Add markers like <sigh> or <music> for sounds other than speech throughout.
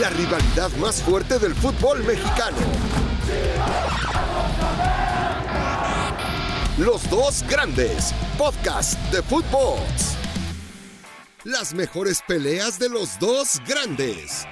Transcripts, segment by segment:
la rivalidad más fuerte del fútbol mexicano. Los dos grandes, podcast de fútbol. Las mejores peleas de los dos grandes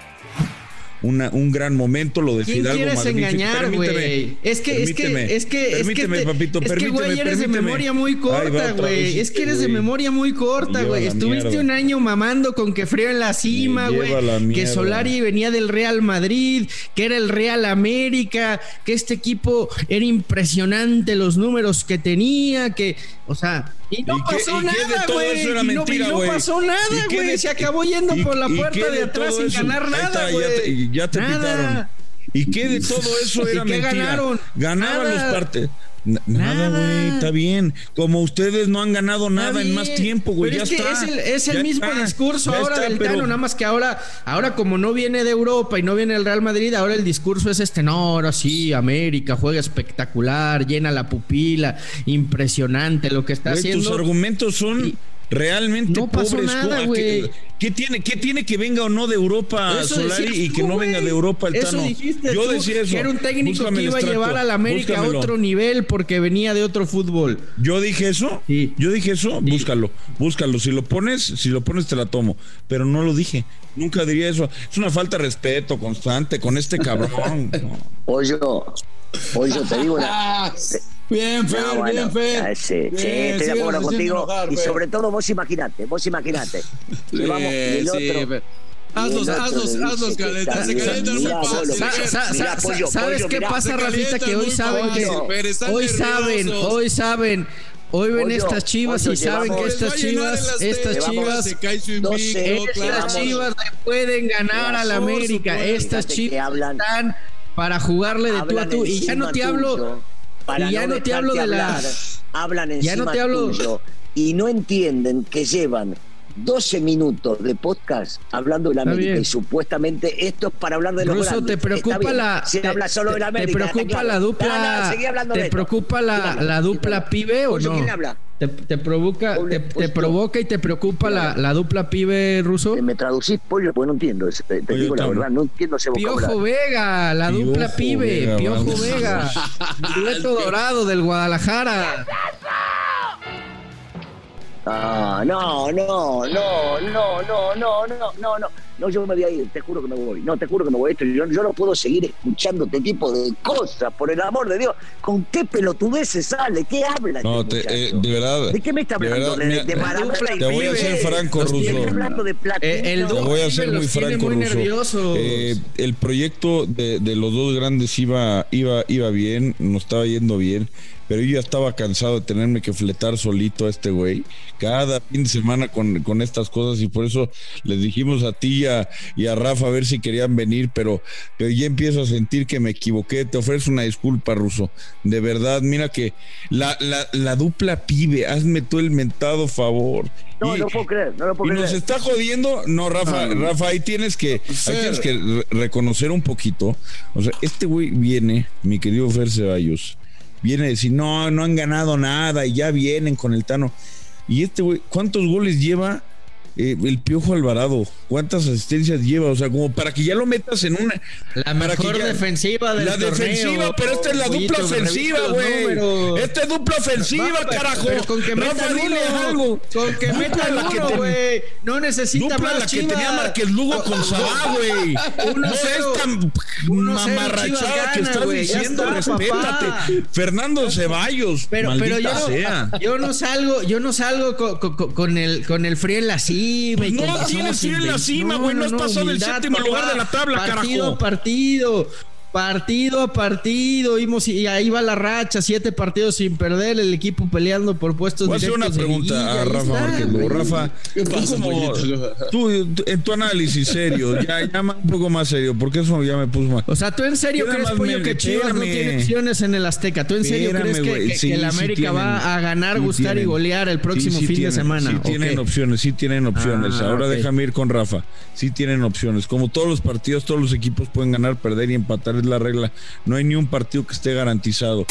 un gran momento, lo de ¿Quién quieres engañar, güey? Es que, es que, es que, permíteme, es que, papito, es que, güey, eres de memoria muy corta, güey. Es que eres de memoria muy corta, güey. Estuviste un año mamando con que frío en la cima, güey. Que Solari venía del Real Madrid, que era el Real América, que este equipo era impresionante los números que tenía, que, o sea, y no pasó nada, güey. Y, no, pasó nada, güey. Se acabó yendo por la puerta de, atrás sin ganar nada, güey. Ya, te pitaron. ¿Y qué de todo eso <laughs> era ¿Y qué mentira? ganaron? Ganaban los partes. Nada, güey, está bien. Como ustedes no han ganado nada en más tiempo, güey. ya es que es el, es el mismo discurso ahora del Tano, nada más que ahora, ahora como no viene de Europa y no viene el Real Madrid, ahora el discurso es este, no, ahora sí, América juega espectacular, llena la pupila, impresionante lo que está haciendo. Tus argumentos son realmente no pasó Nada, güey. ¿Qué, tiene, ¿Qué tiene que venga o no de Europa Solari y que no venga de Europa el Tano? Yo decía eso. Que era un técnico que iba a llevar a la América a otro nivel porque venía de otro fútbol. Yo dije eso. Sí. Yo dije eso. Búscalo, búscalo. Si lo pones, si lo pones te la tomo. Pero no lo dije. Nunca diría eso. Es una falta de respeto constante con este cabrón. <laughs> Oye, oye, te digo una. <laughs> Bien, Fer, bien, Fer. Ah, sí, sí, estoy de acuerdo contigo. y sobre todo vos imaginate, vos imaginate. <laughs> Sí, vamos, el otro, Hazlos, hazlos, hazlos, caleta. Se calientan muy ¿Sabes qué pasa, Rafita? Que hoy saben que. Hoy saben, hoy saben. Hoy ven estas chivas y saben que estas chivas, estas chivas, estas chivas pueden ganar a la América. Estas chivas están para jugarle de tú a tú. Y ya no te hablo para y ya no, te hablo de hablar, hablan encima ya no te hablo... tuyo y no entienden que llevan 12 minutos de podcast hablando de la América y supuestamente esto es para hablar de los Ruso, te preocupa la te, habla solo de la América, te preocupa la dupla te preocupa la, la dupla pibe o no ¿quién habla? ¿Te, te provoca, te, te, provoca y te preocupa la, la, dupla pibe ruso? Me traducís pollo porque no entiendo. Te, te digo la verdad, no entiendo ese Piojo Vega, la dupla pibe. Piojo Vega. Dueto dorado del Guadalajara. Ah, no, no, no, no, no, no, no, no, no. No, yo me voy a ir, te juro que me voy. No, te juro que me voy. Yo, yo no puedo seguir escuchando este tipo de cosas, por el amor de Dios. ¿Con qué pelotudeces sale? ¿Qué habla? No, este eh, de verdad. ¿De qué me está hablando? De, de, de Te voy a ser franco, hablando de eh, te voy a ser muy franco, Ruso. Eh, el proyecto de, de los dos grandes iba, iba, iba bien, nos estaba yendo bien pero yo ya estaba cansado de tenerme que fletar solito a este güey cada fin de semana con, con estas cosas y por eso les dijimos a ti y a, Rafa a ver si querían venir, pero, pero ya empiezo a sentir que me equivoqué. Te ofrezco una disculpa, Ruso. De verdad, mira que la, la, dupla pibe, hazme tú el mentado favor. No, no puedo creer, no lo puedo y nos está jodiendo. No, Rafa, Rafa, ahí tienes que, ahí tienes que reconocer un poquito. O sea, este güey viene, mi querido Fer Ceballos viene a decir, no, no han ganado nada y ya vienen con el Tano. Y este güey, ¿cuántos goles lleva eh, el Piojo Alvarado, ¿cuántas asistencias lleva? O sea, como para que ya lo metas en una. La mejor defensiva del La defensiva, pero esta es la dupla ofensiva, güey. Esta es dupla ofensiva, carajo. Pero con que meta algo. Con que meta uno, güey. No necesita dupla más la que tenía Márquez Lugo con <laughs> Sabá, güey. No es tan mamarrachada que estás diciendo. Respétate. Fernando Ceballos. Pero, pero yo, yo no salgo, yo no salgo con, el, con el frío en la silla no tienes ir en la cima, güey. No, has pasado del séptimo lugar de la tabla, partido, carajo. Partido, partido a partido, y ahí va la racha, siete partidos sin perder, el equipo peleando por puestos Voy a hacer una pregunta a Rafa Rafa, tú, en tu análisis serio, ya llama un poco más serio, porque eso ya me puso mal. O sea, tú en serio crees, Pollo, que Chivas no tiene opciones en el Azteca. ¿Tú en serio crees que, el América va a ganar, gustar y golear el próximo fin de semana? Sí tienen opciones, sí tienen opciones. Ah, Ahora déjame ir con Rafa. Sí tienen opciones. Como todos los partidos, todos los equipos pueden ganar, perder y empatar la regla. No hay ni un partido que esté garantizado.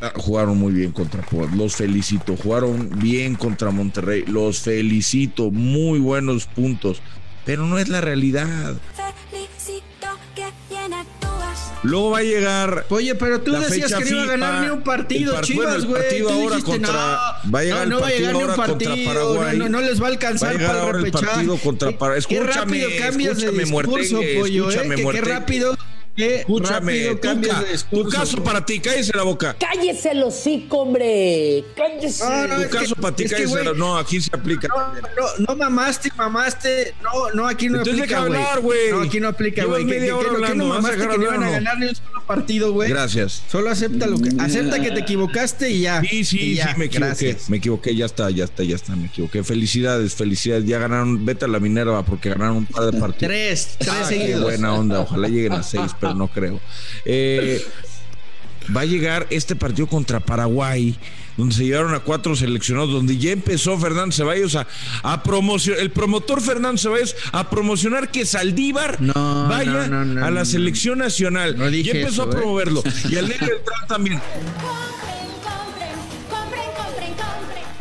Ah, jugaron muy bien contra Puebla, los felicito. Jugaron bien contra Monterrey, los felicito. Muy buenos puntos, pero no es la realidad. Luego va a llegar. Oye, pero tú decías que no iba a ganar ni un partido, Chivas, güey. partido ahora contra. No, va a llegar no, no va a llegar ni un partido. Contra Paraguay. No, no, les va a alcanzar va a para ahora el partido contra Paraguay. Escúchame, qué rápido cambias escúchame, de discurso, pollo, eh, que, qué rápido Escúchame, tu, caso para ti, cállese la boca. Cállese el hocico, hombre. Cállese. tu caso para ti, cállese la No, aquí se aplica. No, no, no mamaste, mamaste. No, no, aquí no Entonces aplica, güey. No, aquí no aplica, güey. ¿Qué, qué, qué no mamaste que no iban a ganar ni un solo partido, güey? Gracias. Solo acepta lo que. Acepta que te equivocaste y ya. Sí, sí, sí, me equivoqué. Me equivoqué, ya está, ya está, ya está, me equivoqué. Felicidades, felicidades. Ya ganaron, vete a la Minerva porque ganaron un par de partidos. Tres, tres ah, seguidos. Qué buena onda, ojalá lleguen a seis, pero no creo. Eh, va a llegar este partido contra Paraguay, donde se llevaron a cuatro seleccionados, donde ya empezó Fernando Ceballos a, a promocionar, el promotor Fernando Ceballos a promocionar que Saldívar vaya a la selección nacional. ya empezó a ¿eh? promoverlo. <laughs> Y al negro también.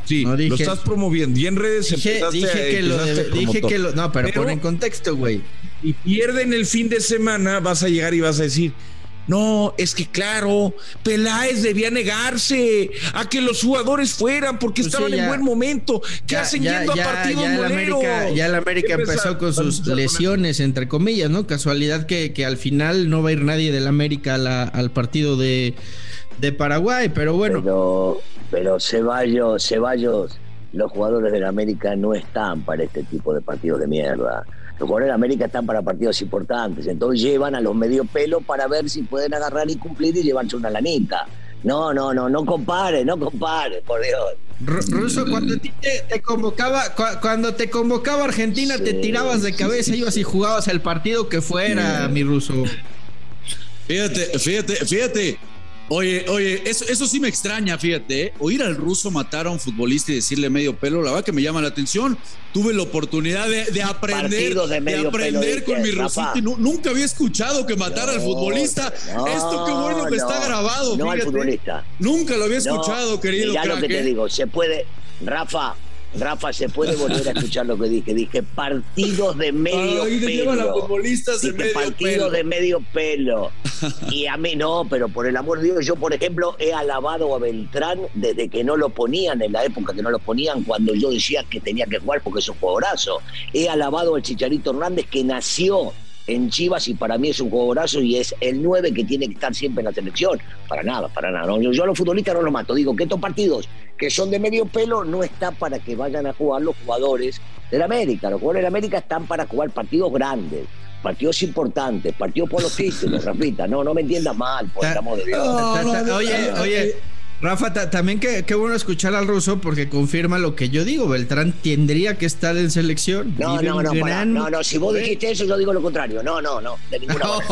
Sí, lo estás promoviendo. Y en redes dije, dije que lo dije que lo, no, pero, pero en contexto, güey y pierden el fin de semana, vas a llegar y vas a decir, no, es que claro, Peláez debía negarse a que los jugadores fueran porque pues estaban en buen momento. ¿Qué hacen yendo a partidos ya el América, ya el América empezó con sus lesiones, entre comillas, ¿no? Casualidad que, que, al final no va a ir nadie del América al partido de, de, Paraguay, pero bueno. Pero, pero Ceballos, Ceballos, los jugadores del América no están para este tipo de partidos de mierda los jugadores de América están para partidos importantes, entonces llevan a los medio pelo para ver si pueden agarrar y cumplir y llevarse una lanita. No, no, no, no compare, no compare, por Dios. Ruso, cuando te, te, convocaba, cuando te convocaba Argentina, te tirabas de cabeza, ibas y jugabas el partido que fuera, mi ruso. Fíjate, fíjate, fíjate, Oye, oye, eso, eso sí me extraña, fíjate, ¿eh? oír al ruso matar a un futbolista y decirle medio pelo, la verdad que me llama la atención. Tuve la oportunidad de, aprender, de, aprender con mi rusito y nunca había escuchado que matara al futbolista. Esto qué bueno que está grabado. No al futbolista. Nunca lo había escuchado, querido. Ya lo que te ¿eh? digo, se puede, Rafa, Rafa, ¿se puede volver a escuchar lo que dije? Dije partidos de medio pelo. Dije partidos de medio pelo. <laughs> Y a mí no, pero por el amor de Dios, yo por ejemplo he alabado a Beltrán desde que no lo ponían, en la época que no lo ponían, cuando yo decía que tenía que jugar porque es un jugadorazo. He alabado al Chicharito Hernández que nació en Chivas y para mí es un jugadorazo y es el 9 que tiene que estar siempre en la selección. Para nada, para nada. Yo, a los futbolistas no los mato. Digo que estos partidos que son de medio pelo no están para que vayan a jugar los jugadores del América. Los jugadores del América están para jugar partidos grandes partidos importantes, partidos por los títulos, <laughs> Rafita, no, no me entiendas mal, por el amor de Dios. oye, oye, Rafa, también qué, bueno escuchar al ruso porque confirma lo que yo digo. Beltrán tendría que estar en selección. No, no, no, no, no. Si vos dijiste eso, yo digo lo contrario. No, no, no. De ninguna <laughs> manera.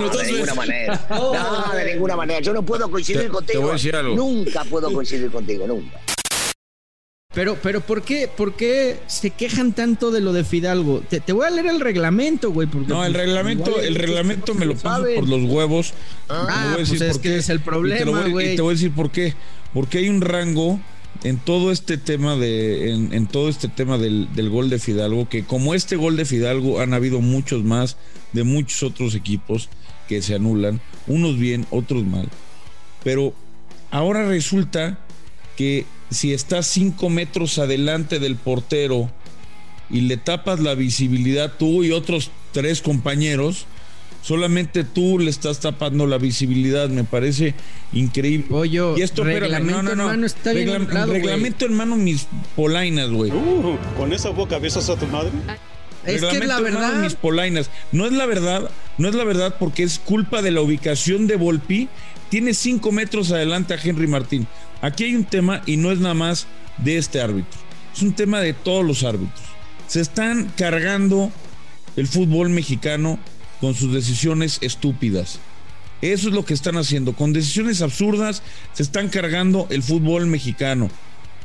No, de ninguna manera. No, de ninguna manera. Yo no puedo coincidir contigo. Te voy a decir algo. Nunca puedo coincidir contigo, nunca. Pero, pero ¿por qué, por qué se quejan tanto de lo de Fidalgo? Te, voy a leer el reglamento, güey. no, el pues, reglamento, el reglamento me lo paso por los huevos. Ah, pues es que es el problema, güey. Y, te voy a decir por qué. Porque hay un rango en todo este tema de, en, todo este tema del, del, gol de Fidalgo, que como este gol de Fidalgo han habido muchos más de muchos otros equipos que se anulan, unos bien, otros mal. Pero ahora resulta que si estás cinco metros adelante del portero y le tapas la visibilidad tú y otros tres compañeros, solamente tú le estás tapando la visibilidad, me parece increíble. Oye, y esto, reglamento, no, no, no. está bien reglamento, hermano, mis polainas, güey. Uh, con esa boca besas a tu madre. Es que es la verdad. Mis polainas. No es la verdad, no es la verdad porque es culpa de la ubicación de Volpi. Tiene cinco metros adelante a Henry Martín. Aquí hay un tema y no es nada más de este árbitro, es un tema de todos los árbitros. Se están cargando el fútbol mexicano con sus decisiones estúpidas. Eso es lo que están haciendo. Con decisiones absurdas se están cargando el fútbol mexicano.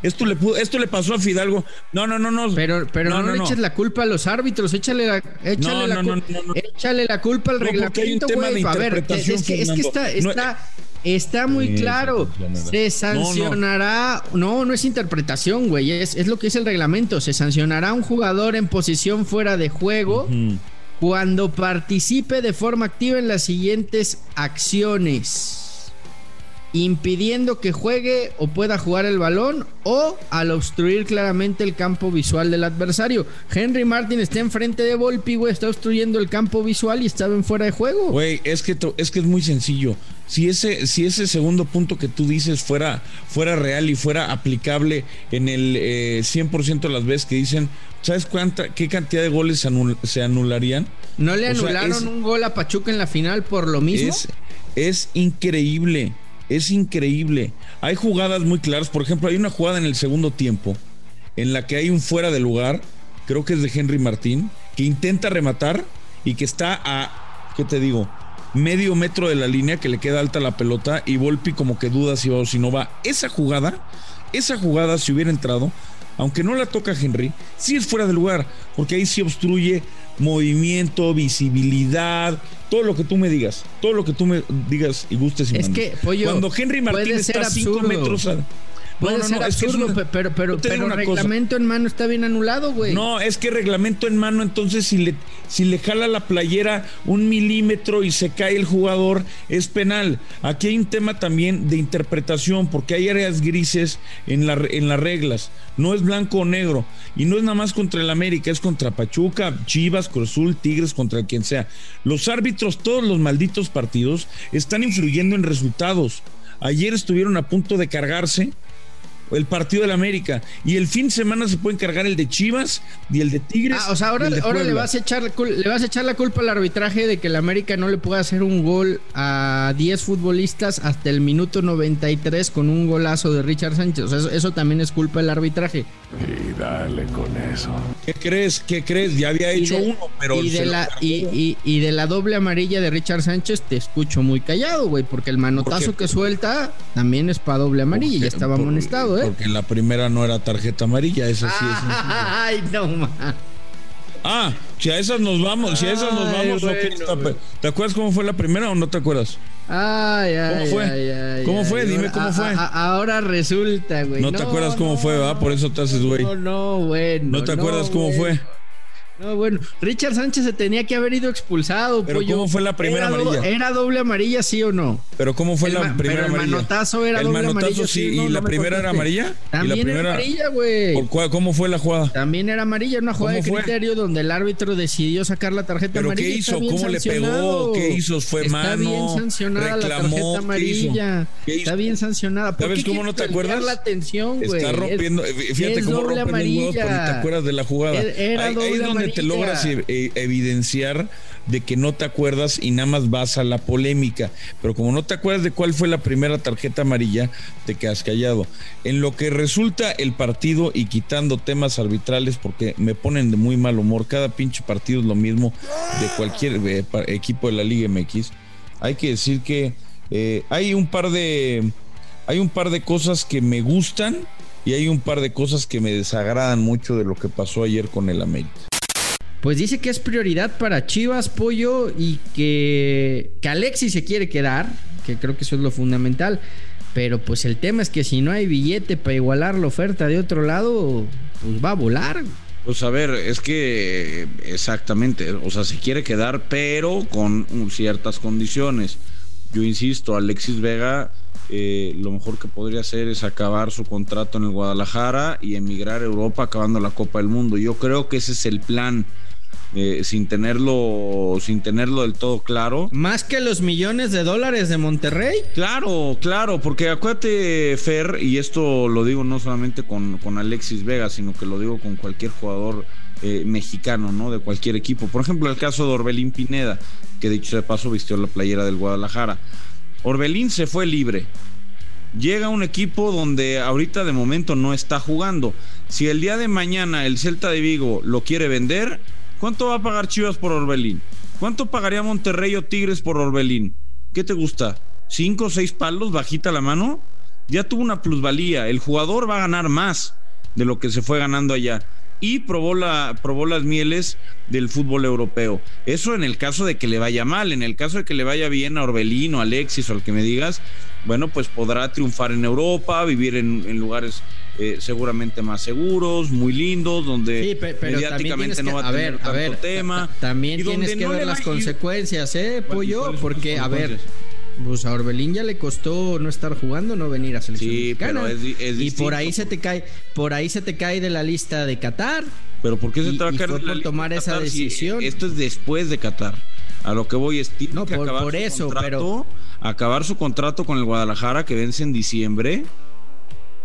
Esto le, esto le pasó a Fidalgo. No, no, no, no. Pero, pero no, le eches la culpa a los árbitros. Échale la, échale la, échale la culpa al reglamento. Hay un tema de interpretación, es, que, es que está, está, Está muy claro. Se sancionará. No, no, es interpretación, güey. Es, es, lo que dice el reglamento. Se sancionará a un jugador en posición fuera de juego cuando participe de forma activa en las siguientes acciones impidiendo que juegue o pueda jugar el balón o al obstruir claramente el campo visual del adversario. Henry Martin está enfrente de Volpi, güey, está obstruyendo el campo visual y estaba en fuera de juego. Güey, es que, es que es muy sencillo. Si ese, si ese segundo punto que tú dices fuera, fuera real y fuera aplicable en el 100% eh, de las veces que dicen, ¿sabes cuánta, qué cantidad de goles se, anularían? ¿No le anularon un gol a Pachuca en la final por lo mismo? Es, es increíble. Es increíble. Hay jugadas muy claras. Por ejemplo, hay una jugada en el segundo tiempo en la que hay un fuera de lugar, creo que es de Henry Martín, que intenta rematar y que está a, ¿qué te digo? Medio metro de la línea que le queda alta la pelota y Volpi como que duda si va o si no va. Esa jugada, esa jugada si hubiera entrado, aunque no la toca Henry, sí es fuera de lugar, porque ahí sí obstruye movimiento, visibilidad, todo lo que tú me digas, todo lo que tú me digas y gustes y Es que, cuando Henry Martín está a 5 metros Puede no, ser absurdo, pero, pero, pero reglamento en mano está bien anulado, güey. No, es que reglamento en mano, entonces si le, si le jala la playera un milímetro y se cae el jugador, es penal. Aquí hay un tema también de interpretación, porque hay áreas grises en, la, en las reglas. No es blanco o negro. Y no es nada más contra el América, es contra Pachuca, Chivas, Cruzul, Tigres, contra quien sea. Los árbitros, todos los malditos partidos, están influyendo en resultados. Ayer estuvieron a punto de cargarse el partido del América. Y el fin de semana se puede encargar el de Chivas y el de Tigres. Ah, o sea, ahora, ahora le, vas a echar, le vas a echar la culpa al arbitraje de que el América no le pueda hacer un gol a 10 futbolistas hasta el minuto 93 con un golazo de Richard Sánchez. O sea, eso, también es culpa del arbitraje. Y dale con eso. ¿Qué crees? ¿Qué crees? Ya había hecho uno, pero. Y de, la, y, y, de la doble amarilla de Richard Sánchez te escucho muy callado, güey, porque el manotazo que suelta también es para doble amarilla. Ya estaba amonestado, ¿eh? Porque en la primera no era tarjeta amarilla, esa sí es. Ay, no más. Ah, si a esas nos vamos, si a esas nos vamos, ¿te acuerdas cómo fue la primera o no te acuerdas? Ay, ay, ¿Cómo fue? Ay, ¿Cómo fue? Dime cómo fue. ahora resulta, güey. No, te acuerdas cómo fue, ¿va? Por eso te haces, güey. No, no, bueno. ¿No te acuerdas cómo fue? No, bueno, Richard Sánchez se tenía que haber ido expulsado. Pero ¿cómo fue la primera amarilla? ¿Era doble amarilla, sí o no? Pero ¿cómo fue la primera amarilla? El manotazo era el doble manotazo, amarilla. Sí, ¿Y la primera era amarilla? También era amarilla, güey. ¿Cómo fue la jugada? También era amarilla, una jugada de criterio donde el árbitro decidió sacar la tarjeta ¿Pero amarilla. qué hizo? ¿Cómo le pegó? ¿Qué hizo? ¿Fue Está mano? Está bien sancionada la tarjeta amarilla. Está bien sancionada. ¿Sabes cómo no te acuerdas? la atención, güey. Está rompiendo. Fíjate cómo rompe los huevos, pero te acuerdas de la jugada. Ahí es donde te logras eh, evidenciar de que no te acuerdas y nada más vas a la polémica. Pero como no te acuerdas de cuál fue la primera tarjeta amarilla, te quedas callado. En lo que resulta el partido y quitando temas arbitrales, porque me ponen de muy mal humor, cada pinche partido es lo mismo de cualquier eh, equipo de la Liga MX. Hay que decir que eh, hay un par de. Hay un par de cosas que me gustan y hay un par de cosas que me desagradan mucho de lo que pasó ayer con el América pues dice que es prioridad para Chivas, Pollo, y que, Alexis se quiere quedar, que creo que eso es lo fundamental. Pero pues el tema es que si no hay billete para igualar la oferta de otro lado, pues va a volar. Pues a ver, es que exactamente, o sea, se quiere quedar, pero con ciertas condiciones. Yo insisto, Alexis Vega eh, lo mejor que podría hacer es acabar su contrato en el Guadalajara y emigrar a Europa acabando la Copa del Mundo. Yo creo que ese es el plan eh, sin tenerlo sin tenerlo del todo claro. Más que los millones de dólares de Monterrey. Claro, claro, porque acuérdate, Fer, y esto lo digo no solamente con, con Alexis Vega, sino que lo digo con cualquier jugador eh, mexicano, ¿no? De cualquier equipo. Por ejemplo, el caso de Orbelín Pineda, que dicho de paso vistió la playera del Guadalajara. Orbelín se fue libre. Llega un equipo donde ahorita de momento no está jugando. Si el día de mañana el Celta de Vigo lo quiere vender, ¿Cuánto va a pagar Chivas por Orbelín? ¿Cuánto pagaría Monterrey o Tigres por Orbelín? ¿Qué te gusta? ¿Cinco o seis palos bajita la mano? Ya tuvo una plusvalía. El jugador va a ganar más de lo que se fue ganando allá. Y probó, la, probó las mieles del fútbol europeo. Eso en el caso de que le vaya mal. En el caso de que le vaya bien a Orbelín o Alexis o al que me digas, bueno, pues podrá triunfar en Europa, vivir en, lugares eh, seguramente más seguros, muy lindos, donde mediáticamente no va a, tener tanto tema. También tienes que ver las consecuencias, ¿eh, Pollo? Porque, a ver, pues a Orbelín ya le costó no estar jugando, no venir a selección sí, Pero es, y por ahí se te cae, por ahí se te cae de la lista de Qatar. Pero ¿por qué se te va a caer por tomar esa decisión? esto es después de Qatar. A lo que voy es no, que por, acabar por eso, pero acabar su contrato con el Guadalajara que vence en diciembre.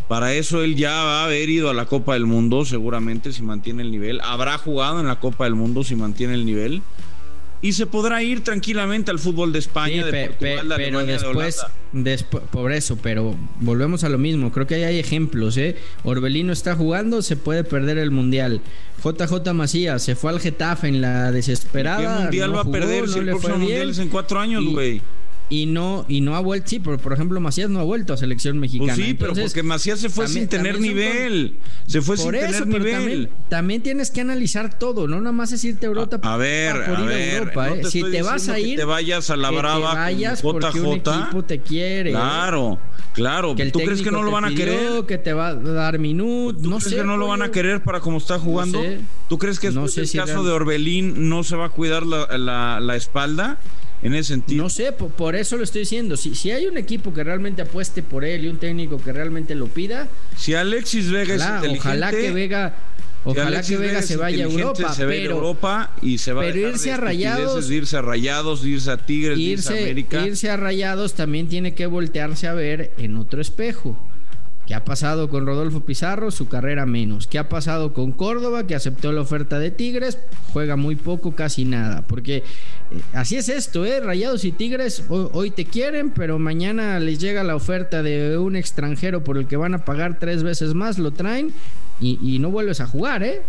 Para eso él ya va a haber ido a la Copa del Mundo, seguramente si mantiene el nivel. Habrá jugado en la Copa del Mundo si mantiene el nivel y se podrá ir tranquilamente al fútbol de España, de Portugal, de pero después, después, por eso, pero volvemos a lo mismo. Creo que ahí hay ejemplos, ¿eh? Orbelino está jugando, se puede perder el mundial. JJ Macías se fue al Getafe en la desesperada. ¿Qué mundial va a perder si el próximo mundial es en cuatro años, güey? Y no y no ha vuelto sí por, por ejemplo Macías no ha vuelto a selección mexicana. pues sí pero porque Macías se fue sin tener nivel se fue sin tener nivel. también, tienes que analizar todo no nada más es irte a Europa a, ver a, ver Europa, ¿eh? si te vas a ir te vayas a la brava te vayas porque un equipo te quiere. Claro claro. Tú crees que no lo van a querer que te va a dar minutos no crees que no lo van a querer para cómo está jugando tú crees que no sé el caso de Orbelín no se va a cuidar la, la, la espalda en ese sentido. No sé, por, eso lo estoy diciendo. Si, si hay un equipo que realmente apueste por él y un técnico que realmente lo pida. Si Alexis Vega es inteligente. Ojalá que Vega. Ojalá que Vega se vaya a Europa. Se pero, a Europa y se va pero a irse a Rayados. irse a Rayados, irse a Tigres, irse, irse a América. Irse a Rayados también tiene que voltearse a ver en otro espejo. ¿Qué ha pasado con Rodolfo Pizarro? Su carrera menos. ¿Qué ha pasado con Córdoba? Que aceptó la oferta de Tigres. Juega muy poco, casi nada. Porque eh, así es esto, ¿eh? Rayados y Tigres hoy, te quieren, pero mañana les llega la oferta de un extranjero por el que van a pagar tres veces más, lo traen y, y no vuelves a jugar, ¿eh?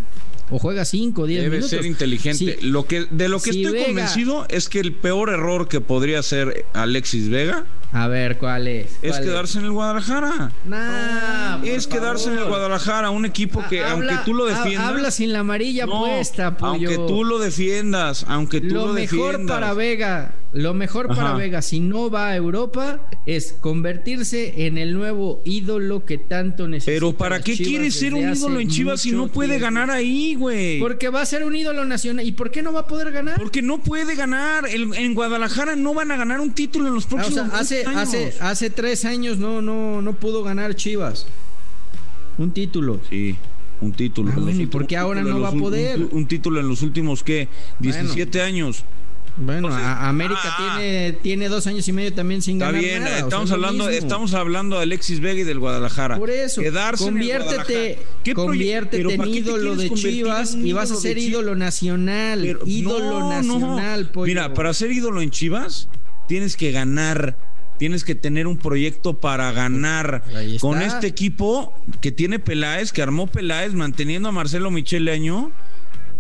o juega 5 o 10 minutos. Debe ser inteligente. lo que, de lo que estoy convencido es que el peor error que podría hacer Alexis Vega. A ver, ¿cuál es? es quedarse en el Guadalajara. Nah, es quedarse en el Guadalajara, un equipo que, aunque tú lo defiendas. Habla sin la amarilla puesta, Aunque tú lo defiendas, aunque tú lo, lo mejor para Vega lo mejor para Vega, si no va a Europa, es convertirse en el nuevo ídolo que tanto necesita. Pero ¿para qué quiere ser un ídolo en Chivas si no puede ganar ahí, güey? Porque va a ser un ídolo nacional. ¿Y por qué no va a poder ganar? Porque no puede ganar. en Guadalajara no van a ganar un título en los próximos ah, hace, años. Hace, hace tres años no, no, no pudo ganar Chivas. Un título. Sí un título. Ah, ¿Y por qué ahora no va a poder? Un, título en los últimos, ¿qué? 17 años. Bueno, América ah. tiene, tiene dos años y medio también sin ganar bien, nada. Estamos hablando, estamos hablando de Alexis Vega y del Guadalajara. Por eso, Quedarse conviértete, en conviértete en ídolo de Chivas y vas a ser ídolo nacional. ídolo nacional, Mira, para ser ídolo en Chivas, tienes que ganar. Tienes que tener un proyecto para ganar con este equipo que tiene Peláez, que armó Peláez, manteniendo a Marcelo Michele Año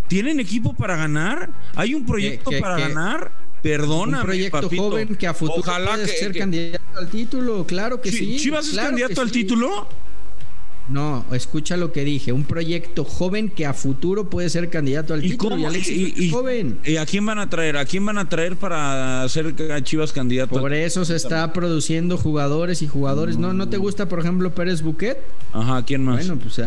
¿Tienen equipo para ganar? ¿Hay un proyecto para ganar? Perdóname, un proyecto joven que a futuro Ojalá puede ser candidato al título, claro que sí. ¿Chivas es candidato al título? No, escucha lo que dije. Un proyecto joven que a futuro puede ser candidato al título. Y, joven. ¿Y a quién van a traer? ¿A quién van a traer para hacer a Chivas candidato? Por eso se está produciendo jugadores y jugadores. ¿No, ¿No te gusta, por ejemplo, Pérez Buquet? Ajá, ¿quién más? Bueno, pues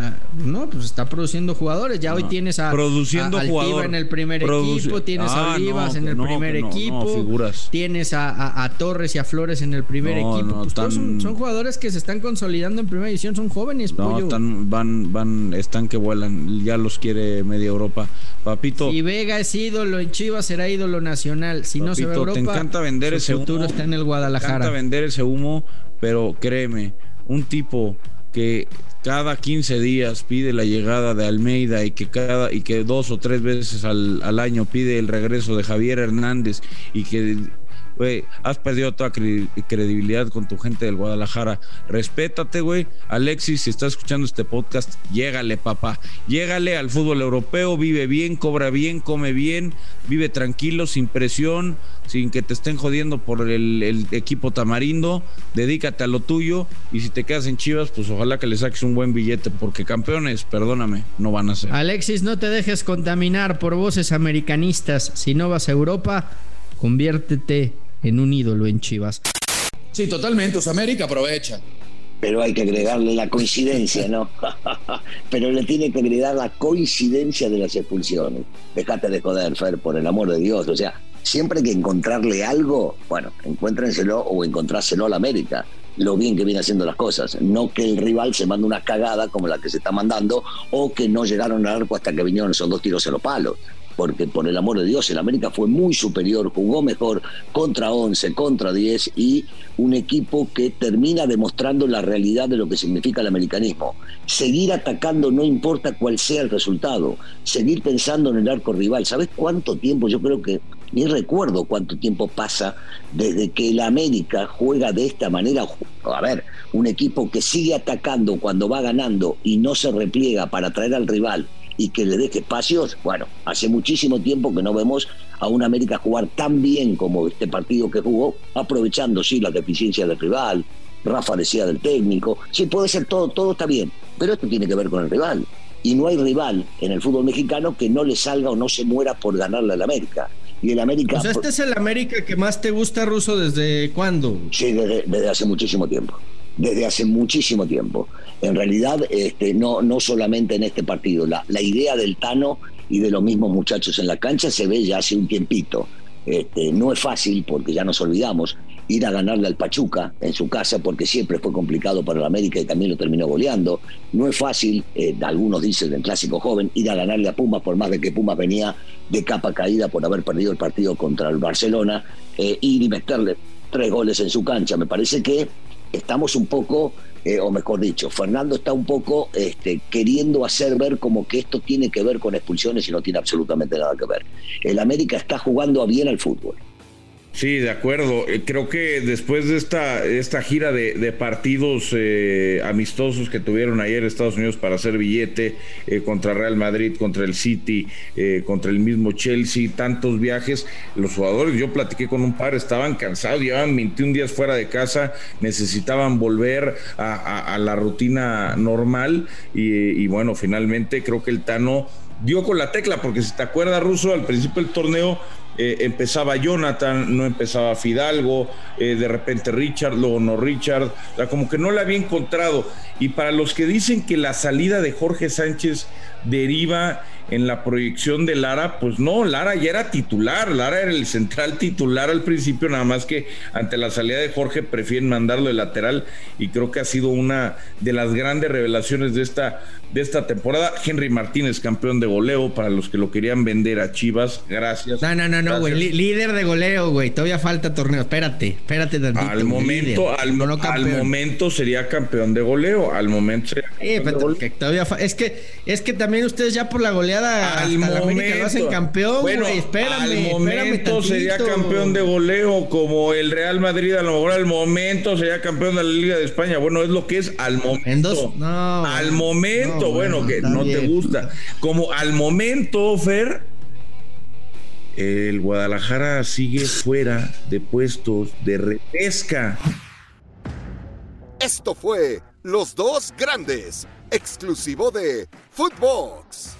no, pues está produciendo jugadores. Ya hoy tienes a, produciendo a, en el primer equipo, tienes a ah, Olivas en el primer equipo, tienes a, Torres y a Flores en el primer equipo. Pues son, son, jugadores que se están consolidando en primera división, son jóvenes. No, están, van, van, están que vuelan, ya los quiere media Europa. Papito. Si Vega es ídolo en Chivas, será ídolo nacional. Si no se ve Europa, te encanta vender ese futuro está en el Guadalajara. Te encanta vender ese humo, pero créeme, un tipo que cada 15 días pide la llegada de Almeida y que cada y que dos o tres veces al, al año pide el regreso de Javier Hernández y que güey, has perdido toda credibilidad con tu gente del Guadalajara. Respétate, güey. Alexis, si estás escuchando este podcast, llégale, papá. Llégale al fútbol europeo, vive bien, cobra bien, come bien, vive tranquilo, sin presión, sin que te estén jodiendo por el, equipo tamarindo. Dedícate a lo tuyo y si te quedas en Chivas, pues ojalá que le saques un buen billete, porque campeones, perdóname, no van a ser. Alexis, no te dejes contaminar por voces americanistas. Si no vas a Europa, conviértete en un ídolo en Chivas. Sí, totalmente. América aprovecha. pero hay que agregarle la coincidencia, ¿no? <laughs> pero le tiene que agregar la coincidencia de las expulsiones. Dejate de joder, Fer, por el amor de Dios. O sea, siempre hay que encontrarle algo, bueno, encuéntrenselo o encontrárselo a la América lo bien que viene haciendo las cosas, no que el rival se mande una cagada como la que se está mandando o que no llegaron al arco hasta que vinieron esos dos tiros en los palos porque por el amor de Dios, el América fue muy superior, jugó mejor contra 11, contra 10 y un equipo que termina demostrando la realidad de lo que significa el americanismo. Seguir atacando no importa cuál sea el resultado, seguir pensando en el arco rival. ¿Sabes cuánto tiempo? Yo creo que ni recuerdo cuánto tiempo pasa desde que el América juega de esta manera. A ver, un equipo que sigue atacando cuando va ganando y no se repliega para atraer al rival y que le deje espacios, bueno, hace muchísimo tiempo que no vemos a un América jugar tan bien como este partido que jugó, aprovechando, sí, las deficiencias del rival, Rafa decía del técnico, sí, puede ser todo, todo está bien, pero esto tiene que ver con el rival. Y no hay rival en el fútbol mexicano que no le salga o no se muera por ganarle al América. Y el América. O sea, este es el América que más te gusta, Ruso, ¿desde cuándo? Sí, desde hace muchísimo tiempo desde hace muchísimo tiempo. En realidad, este, no, no solamente en este partido, la, la idea del Tano y de los mismos muchachos en la cancha se ve ya hace un tiempito. Este, no es fácil, porque ya nos olvidamos, ir a ganarle al Pachuca en su casa, porque siempre fue complicado para el América y también lo terminó goleando. No es fácil, eh, algunos dicen del clásico joven, ir a ganarle a Pumas, por más de que Pumas venía de capa caída por haber perdido el partido contra el Barcelona, eh, ir y meterle tres goles en su cancha. Me parece que estamos un poco, eh, o mejor dicho, Fernando está un poco este, queriendo hacer ver como que esto tiene que ver con expulsiones y no tiene absolutamente nada que ver. El América está jugando bien al fútbol. Sí, de acuerdo. Eh, creo que después de esta, esta gira de, partidos eh, amistosos que tuvieron ayer Estados Unidos para hacer billete eh, contra Real Madrid, contra el City, contra el mismo Chelsea, tantos viajes, los jugadores, yo platiqué con un par, estaban cansados, llevaban 21 días fuera de casa, necesitaban volver a, la rutina normal y, y bueno, finalmente creo que el Tano dio con la tecla, porque si te acuerdas, Ruso, al principio del torneo eh, empezaba Jonathan, no empezaba Fidalgo, eh, de repente Richard, luego no Richard, como que no la había encontrado. Y para los que dicen que la salida de Jorge Sánchez deriva en la proyección de Lara, pues no, Lara ya era titular, Lara era el central titular al principio, nada más que ante la salida de Jorge prefieren mandarlo de lateral y creo que ha sido una de las grandes revelaciones de esta, de esta temporada. Henry Martínez, campeón de goleo, para los que lo querían vender a Chivas, gracias. No, no, no, no, güey, líder de goleo, güey, todavía falta torneo, espérate, espérate tantito. Al momento, al, momento sería campeón de goleo, al momento sería es que, es que también ustedes ya por la goleada al momento, lo hacen campeón, bueno, espérame, al momento sería campeón de goleo como el Real Madrid, a lo mejor al momento sería campeón de la Liga de España. Bueno, es lo que es al momento. al momento, bueno, que no te gusta. Como al momento, Fer, el Guadalajara sigue fuera de puestos de repesca. Esto fue Los Dos Grandes, exclusivo de Footbox.